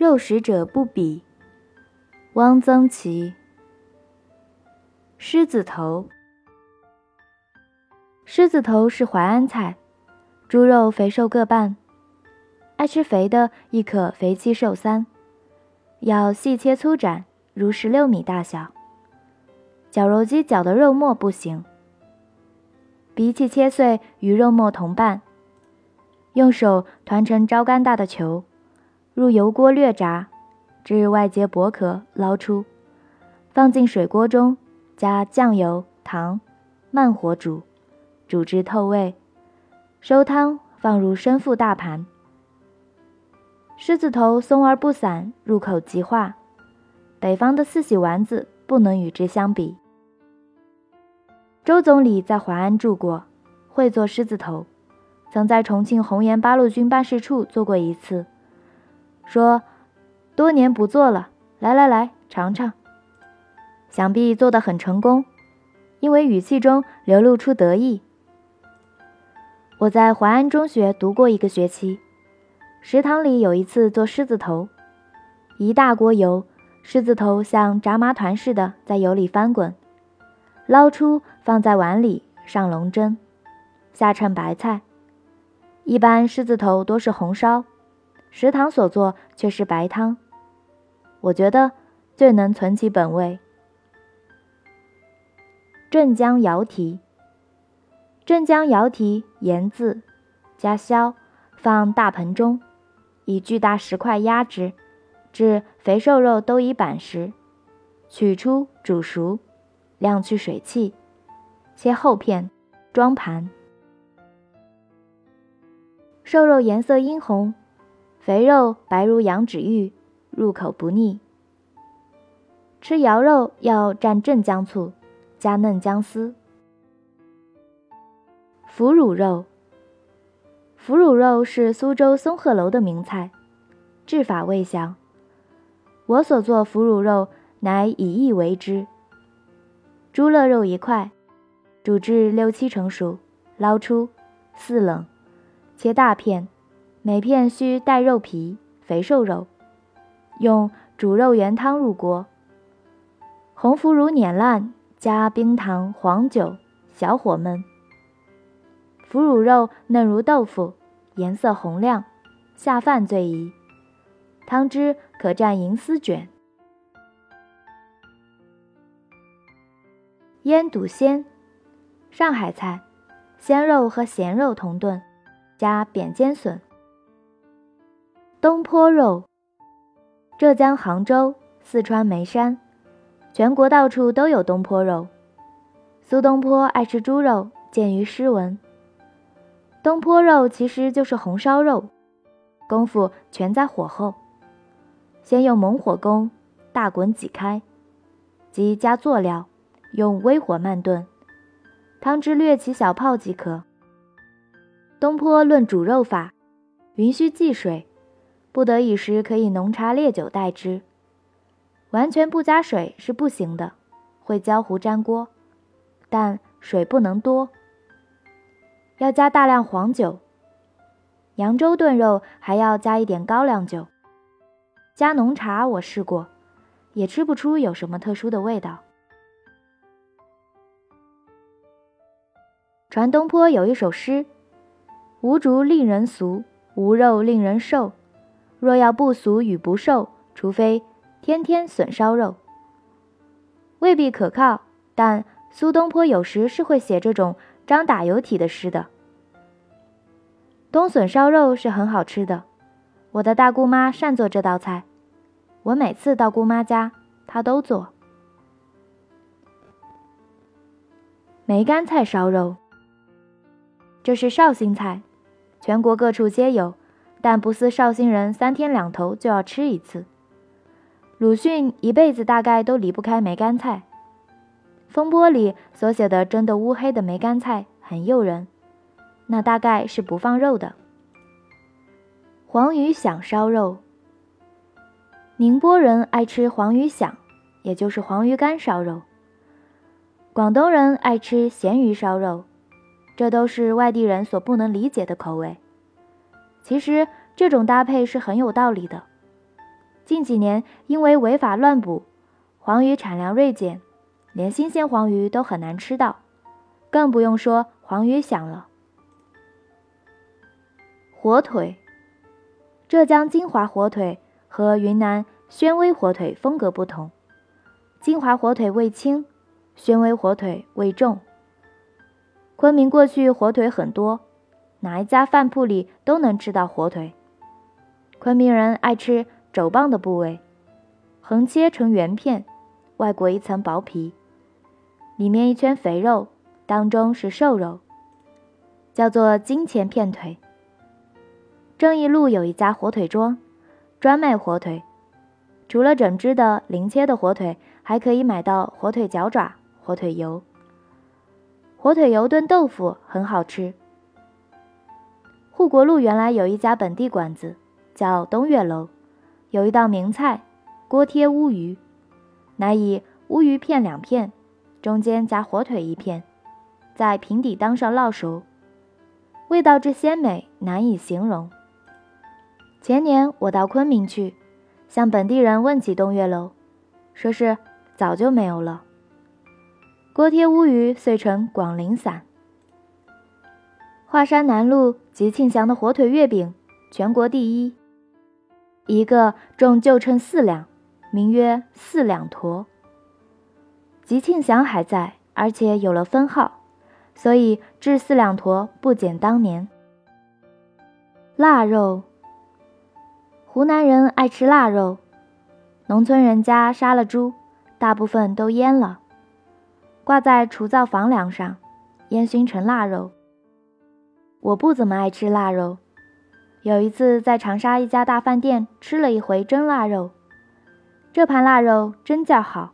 肉食者不比。汪曾祺。狮子头。狮子头是淮安菜，猪肉肥瘦各半，爱吃肥的亦可肥七瘦三，要细切粗斩，如十六米大小。绞肉机绞的肉末不行，鼻气切碎与肉末同拌，用手团成招干大的球，入油锅略炸。至外结薄壳，捞出，放进水锅中，加酱油、糖，慢火煮，煮至透味，收汤，放入深腹大盘。狮子头松而不散，入口即化。北方的四喜丸子不能与之相比。周总理在淮安住过，会做狮子头，曾在重庆红岩八路军办事处做过一次，说。多年不做了，来来来，尝尝。想必做得很成功，因为语气中流露出得意。我在淮安中学读过一个学期，食堂里有一次做狮子头，一大锅油，狮子头像炸麻团似的在油里翻滚，捞出放在碗里上笼蒸，下衬白菜。一般狮子头多是红烧，食堂所做却是白汤。我觉得最能存其本味。镇江瑶蹄，镇江瑶蹄盐渍，加硝，放大盆中，以巨大石块压之，至肥瘦肉都已板实，取出煮熟，晾去水汽，切厚片，装盘。瘦肉颜色殷红，肥肉白如羊脂玉。入口不腻。吃肴肉要蘸镇江醋，加嫩姜丝。腐乳肉，腐乳肉是苏州松鹤楼的名菜，制法未详。我所做腐乳肉乃以意为之。猪肋肉一块，煮至六七成熟，捞出，四冷，切大片，每片需带肉皮，肥瘦肉。用煮肉原汤入锅，红腐乳碾烂，加冰糖、黄酒，小火焖。腐乳肉嫩如豆腐，颜色红亮，下饭最宜。汤汁可蘸银丝卷。腌笃鲜，上海菜，鲜肉和咸肉同炖，加扁尖笋。东坡肉。浙江杭州、四川眉山，全国到处都有东坡肉。苏东坡爱吃猪肉，见于诗文。东坡肉其实就是红烧肉，功夫全在火候。先用猛火攻，大滚几开，即加佐料，用微火慢炖，汤汁略起小泡即可。东坡论煮肉法，云须忌水。不得已时，可以浓茶烈酒代之。完全不加水是不行的，会焦糊粘锅。但水不能多，要加大量黄酒。扬州炖肉还要加一点高粱酒。加浓茶我试过，也吃不出有什么特殊的味道。传东坡有一首诗：“无竹令人俗，无肉令人瘦。”若要不俗与不瘦，除非天天笋烧肉，未必可靠。但苏东坡有时是会写这种张打油体的诗的。冬笋烧肉是很好吃的，我的大姑妈善做这道菜，我每次到姑妈家，她都做。梅干菜烧肉，这是绍兴菜，全国各处皆有。但不似绍兴人三天两头就要吃一次。鲁迅一辈子大概都离不开梅干菜。风波里所写的蒸得乌黑的梅干菜很诱人，那大概是不放肉的。黄鱼响烧肉。宁波人爱吃黄鱼响，也就是黄鱼干烧肉。广东人爱吃咸鱼烧肉，这都是外地人所不能理解的口味。其实这种搭配是很有道理的。近几年因为违法乱捕，黄鱼产量锐减，连新鲜黄鱼都很难吃到，更不用说黄鱼响了。火腿，浙江金华火腿和云南宣威火腿风格不同，金华火腿味轻，宣威火腿味重。昆明过去火腿很多，哪一家饭铺里都能吃到火腿。昆明人爱吃。肘棒的部位，横切成圆片，外裹一层薄皮，里面一圈肥肉，当中是瘦肉，叫做金钱片腿。正义路有一家火腿庄，专卖火腿，除了整只的、零切的火腿，还可以买到火腿脚爪、火腿油。火腿油炖豆腐很好吃。护国路原来有一家本地馆子，叫东岳楼。有一道名菜，锅贴乌鱼，乃以乌鱼片两片，中间夹火腿一片，在平底当上烙熟，味道之鲜美难以形容。前年我到昆明去，向本地人问起东岳楼，说是早就没有了。锅贴乌鱼遂成广陵散。华山南路吉庆祥的火腿月饼，全国第一。一个重就称四两，名曰四两坨。吉庆祥还在，而且有了分号，所以制四两坨不减当年。腊肉，湖南人爱吃腊肉，农村人家杀了猪，大部分都腌了，挂在厨灶房梁上，烟熏成腊肉。我不怎么爱吃腊肉。有一次在长沙一家大饭店吃了一回蒸腊肉，这盘腊肉真叫好。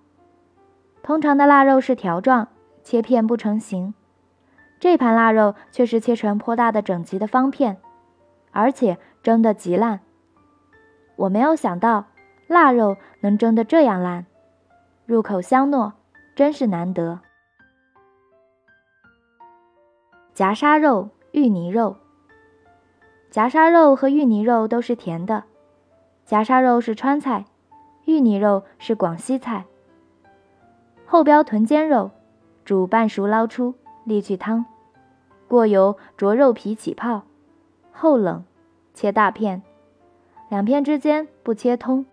通常的腊肉是条状，切片不成形，这盘腊肉却是切成颇大的整齐的方片，而且蒸得极烂。我没有想到腊肉能蒸得这样烂，入口香糯，真是难得。夹沙肉、芋泥肉。夹沙肉和芋泥肉都是甜的，夹沙肉是川菜，芋泥肉是广西菜。后标臀尖肉，煮半熟捞出，沥去汤，过油着肉皮起泡，后冷，切大片，两片之间不切通，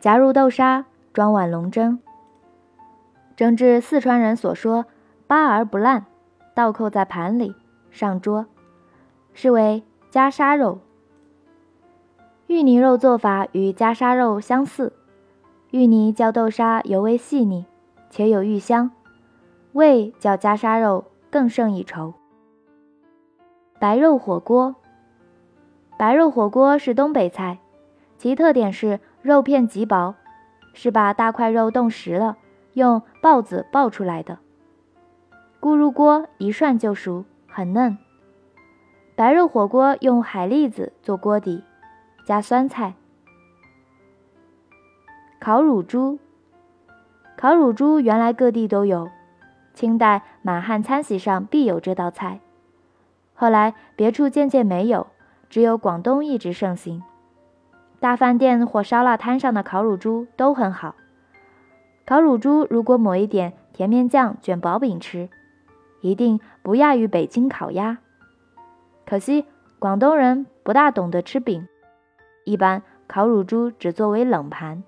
夹入豆沙，装碗笼蒸，蒸至四川人所说“巴而不烂”，倒扣在盘里，上桌，是为。夹沙肉，芋泥肉做法与夹沙肉相似，芋泥较豆沙尤为细腻，且有芋香，味较夹沙肉更胜一筹。白肉火锅，白肉火锅是东北菜，其特点是肉片极薄，是把大块肉冻实了，用刨子刨出来的，咕入锅一涮就熟，很嫩。白肉火锅用海蛎子做锅底，加酸菜。烤乳猪，烤乳猪原来各地都有，清代满汉餐席上必有这道菜。后来别处渐渐没有，只有广东一直盛行。大饭店或烧腊摊上的烤乳猪都很好。烤乳猪如果抹一点甜面酱卷薄饼吃，一定不亚于北京烤鸭。可惜广东人不大懂得吃饼，一般烤乳猪只作为冷盘。